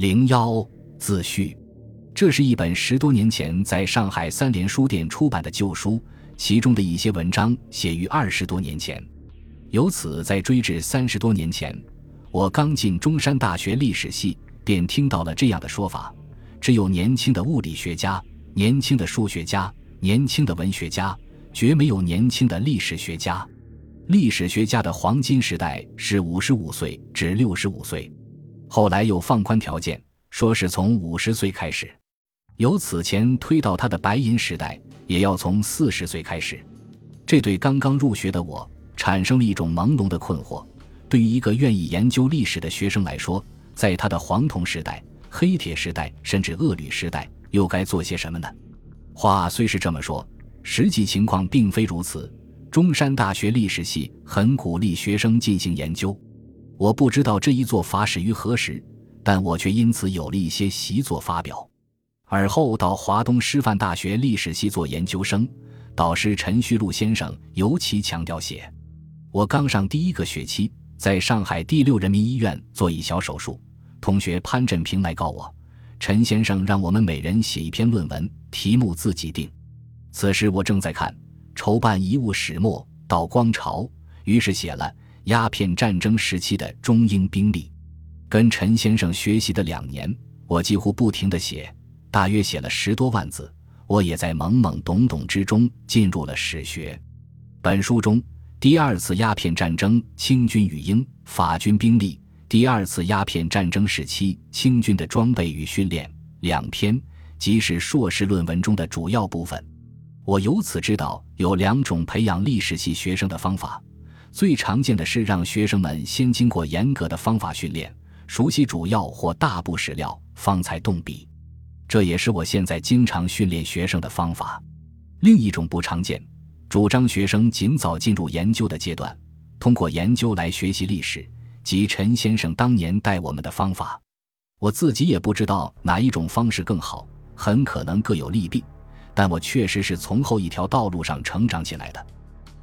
零幺自序，这是一本十多年前在上海三联书店出版的旧书，其中的一些文章写于二十多年前。由此再追至三十多年前，我刚进中山大学历史系，便听到了这样的说法：只有年轻的物理学家、年轻的数学家、年轻的文学家，绝没有年轻的历史学家。历史学家的黄金时代是五十五岁至六十五岁。后来又放宽条件，说是从五十岁开始，由此前推到他的白银时代，也要从四十岁开始。这对刚刚入学的我产生了一种朦胧的困惑。对于一个愿意研究历史的学生来说，在他的黄铜时代、黑铁时代，甚至恶铝时代，又该做些什么呢？话虽是这么说，实际情况并非如此。中山大学历史系很鼓励学生进行研究。我不知道这一做法始于何时，但我却因此有了一些习作发表。而后到华东师范大学历史系做研究生，导师陈旭路先生尤其强调写。我刚上第一个学期，在上海第六人民医院做一小手术，同学潘振平来告我，陈先生让我们每人写一篇论文，题目自己定。此时我正在看筹办遗物始末到光朝，于是写了。鸦片战争时期的中英兵力，跟陈先生学习的两年，我几乎不停地写，大约写了十多万字。我也在懵懵懂懂之中进入了史学。本书中第二次鸦片战争清军与英法军兵力，第二次鸦片战争时期清军的装备与训练两篇，即是硕士论文中的主要部分。我由此知道有两种培养历史系学生的方法。最常见的是让学生们先经过严格的方法训练，熟悉主要或大部史料，方才动笔。这也是我现在经常训练学生的方法。另一种不常见，主张学生尽早进入研究的阶段，通过研究来学习历史，即陈先生当年带我们的方法。我自己也不知道哪一种方式更好，很可能各有利弊。但我确实是从后一条道路上成长起来的，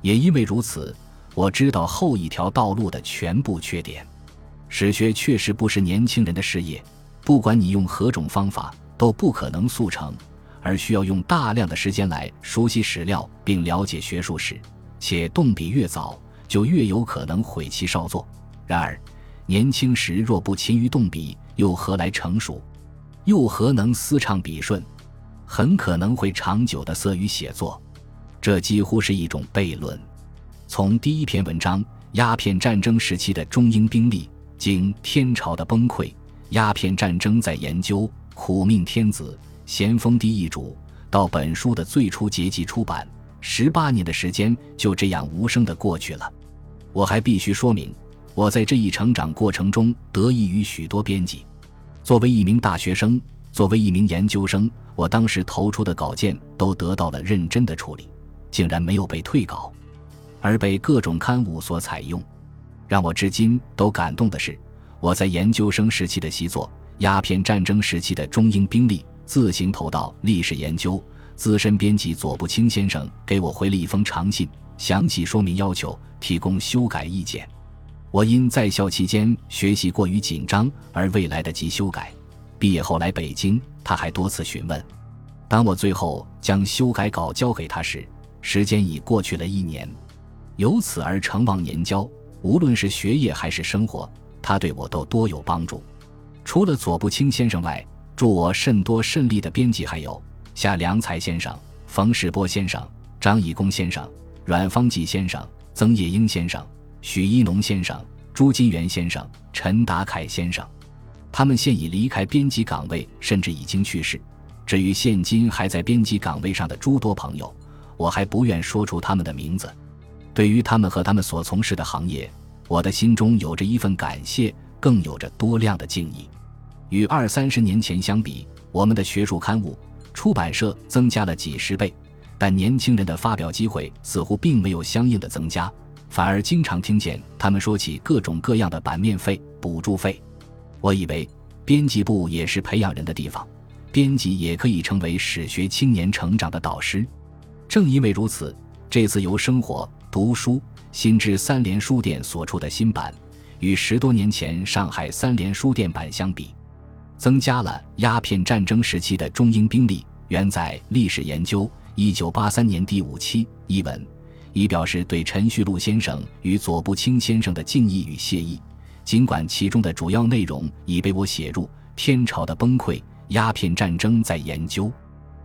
也因为如此。我知道后一条道路的全部缺点，史学确实不是年轻人的事业，不管你用何种方法，都不可能速成，而需要用大量的时间来熟悉史料并了解学术史，且动笔越早，就越有可能毁其少作。然而，年轻时若不勤于动笔，又何来成熟？又何能思畅笔顺？很可能会长久的色于写作，这几乎是一种悖论。从第一篇文章《鸦片战争时期的中英兵力经天朝的崩溃》，鸦片战争在研究，苦命天子，咸丰帝易主，到本书的最初结集出版，十八年的时间就这样无声的过去了。我还必须说明，我在这一成长过程中得益于许多编辑。作为一名大学生，作为一名研究生，我当时投出的稿件都得到了认真的处理，竟然没有被退稿。而被各种刊物所采用，让我至今都感动的是，我在研究生时期的习作《鸦片战争时期的中英兵力》自行投到历史研究资深编辑左不清先生给我回了一封长信，详细说明要求，提供修改意见。我因在校期间学习过于紧张而未来得及修改，毕业后来北京，他还多次询问。当我最后将修改稿交给他时，时间已过去了一年。由此而成忘年交，无论是学业还是生活，他对我都多有帮助。除了左步清先生外，助我甚多甚利的编辑还有夏良才先生、冯世波先生、张以公先生、阮方济先生、曾叶英先生、许一农先生、朱金元先生、陈达凯先生。他们现已离开编辑岗位，甚至已经去世。至于现今还在编辑岗位上的诸多朋友，我还不愿说出他们的名字。对于他们和他们所从事的行业，我的心中有着一份感谢，更有着多量的敬意。与二三十年前相比，我们的学术刊物、出版社增加了几十倍，但年轻人的发表机会似乎并没有相应的增加，反而经常听见他们说起各种各样的版面费、补助费。我以为编辑部也是培养人的地方，编辑也可以成为史学青年成长的导师。正因为如此，这次由生活。读书新知三联书店所出的新版，与十多年前上海三联书店版相比，增加了鸦片战争时期的中英兵力。原载《历史研究》一九八三年第五期一文，以表示对陈旭路先生与左不青先生的敬意与谢意。尽管其中的主要内容已被我写入《天朝的崩溃》《鸦片战争在研究》，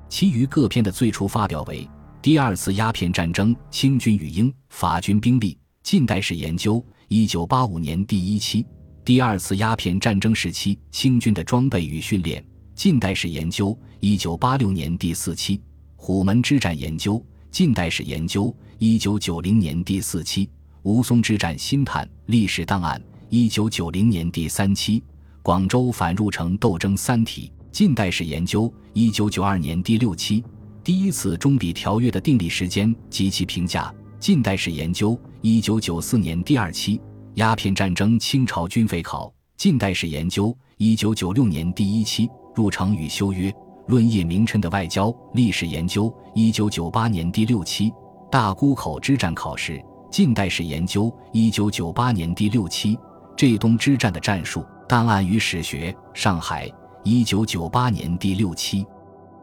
其余各篇的最初发表为《第二次鸦片战争清军与英法军兵力近代史研究》一九八五年第一期，《第二次鸦片战争时期清军的装备与训练近代史研究》一九八六年第四期，《虎门之战研究近代史研究》一九九零年第四期，《吴淞之战新探历史档案》。一九九零年第三期《广州反入城斗争三体近代史研究》，一九九二年第六期《第一次中比条约的订立时间及其评价近代史研究》，一九九四年第二期《鸦片战争清朝军费考近代史研究》，一九九六年第一期《入城与修约论叶明琛的外交历史研究》，一九九八年第六期《大沽口之战考试近代史研究》，一九九八年第六期。浙东之战的战术档案与史学，上海，一九九八年第六期，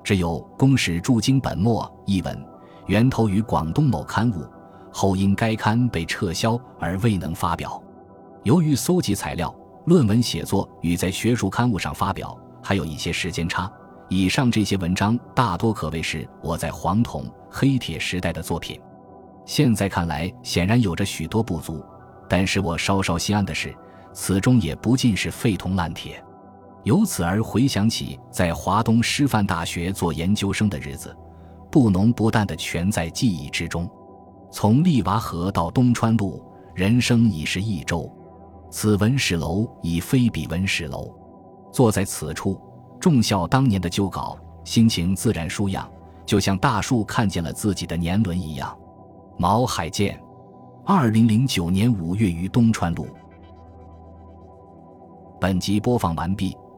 只有《公史驻京本末》一文，源头于广东某刊物，后因该刊被撤销而未能发表。由于搜集材料、论文写作与在学术刊物上发表还有一些时间差，以上这些文章大多可谓是我在黄铜、黑铁时代的作品。现在看来，显然有着许多不足。但是我稍稍心安的是，此中也不尽是废铜烂铁。由此而回想起在华东师范大学做研究生的日子，不浓不淡的全在记忆之中。从丽娃河到东川路，人生已是一周。此文史楼已非彼文史楼。坐在此处，重效当年的旧稿，心情自然舒养，就像大树看见了自己的年轮一样。毛海建。二零零九年五月于东川路。本集播放完毕，